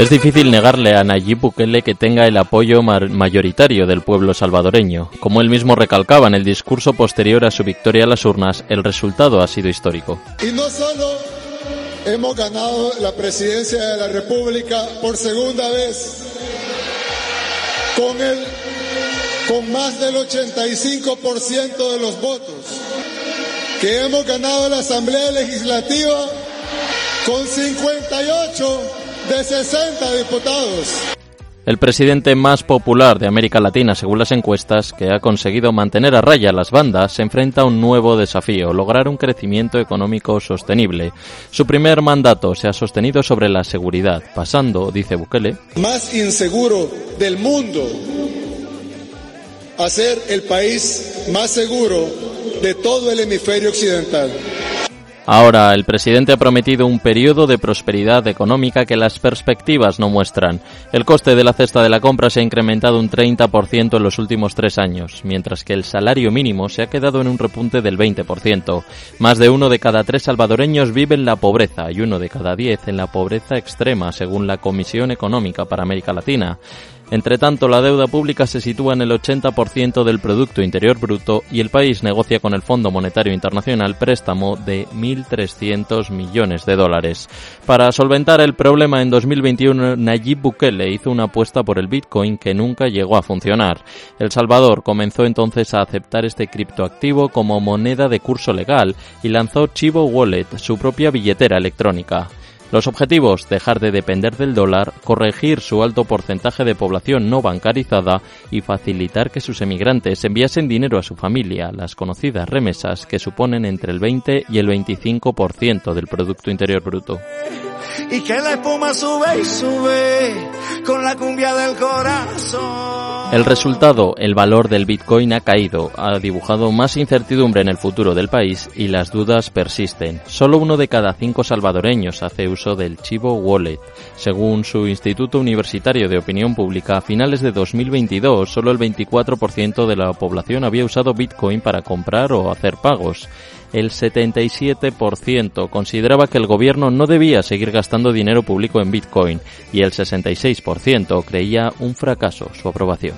Es difícil negarle a Nayib Bukele que tenga el apoyo mayoritario del pueblo salvadoreño. Como él mismo recalcaba en el discurso posterior a su victoria a las urnas, el resultado ha sido histórico. Y no solo hemos ganado la presidencia de la República por segunda vez, con, el, con más del 85% de los votos, que hemos ganado la Asamblea Legislativa con 58 de 60 diputados. El presidente más popular de América Latina, según las encuestas, que ha conseguido mantener a raya las bandas, se enfrenta a un nuevo desafío, lograr un crecimiento económico sostenible. Su primer mandato se ha sostenido sobre la seguridad, pasando, dice Bukele, más inseguro del mundo a ser el país más seguro de todo el hemisferio occidental. Ahora, el presidente ha prometido un periodo de prosperidad económica que las perspectivas no muestran. El coste de la cesta de la compra se ha incrementado un 30% en los últimos tres años, mientras que el salario mínimo se ha quedado en un repunte del 20%. Más de uno de cada tres salvadoreños vive en la pobreza y uno de cada diez en la pobreza extrema, según la Comisión Económica para América Latina. Entre tanto, la deuda pública se sitúa en el 80% del Producto Interior Bruto y el país negocia con el Fondo Monetario Internacional préstamo de 1.300 millones de dólares. Para solventar el problema en 2021, Nayib Bukele hizo una apuesta por el Bitcoin que nunca llegó a funcionar. El Salvador comenzó entonces a aceptar este criptoactivo como moneda de curso legal y lanzó Chivo Wallet, su propia billetera electrónica. Los objetivos, dejar de depender del dólar, corregir su alto porcentaje de población no bancarizada y facilitar que sus emigrantes enviasen dinero a su familia, las conocidas remesas que suponen entre el 20 y el 25% del Producto Interior Bruto. El resultado, el valor del Bitcoin ha caído, ha dibujado más incertidumbre en el futuro del país y las dudas persisten. Solo uno de cada cinco salvadoreños hace uso del Chivo Wallet. Según su Instituto Universitario de Opinión Pública, a finales de 2022 solo el 24% de la población había usado Bitcoin para comprar o hacer pagos el 77% consideraba que el gobierno no debía seguir gastando dinero público en Bitcoin y el 66% creía un fracaso su aprobación.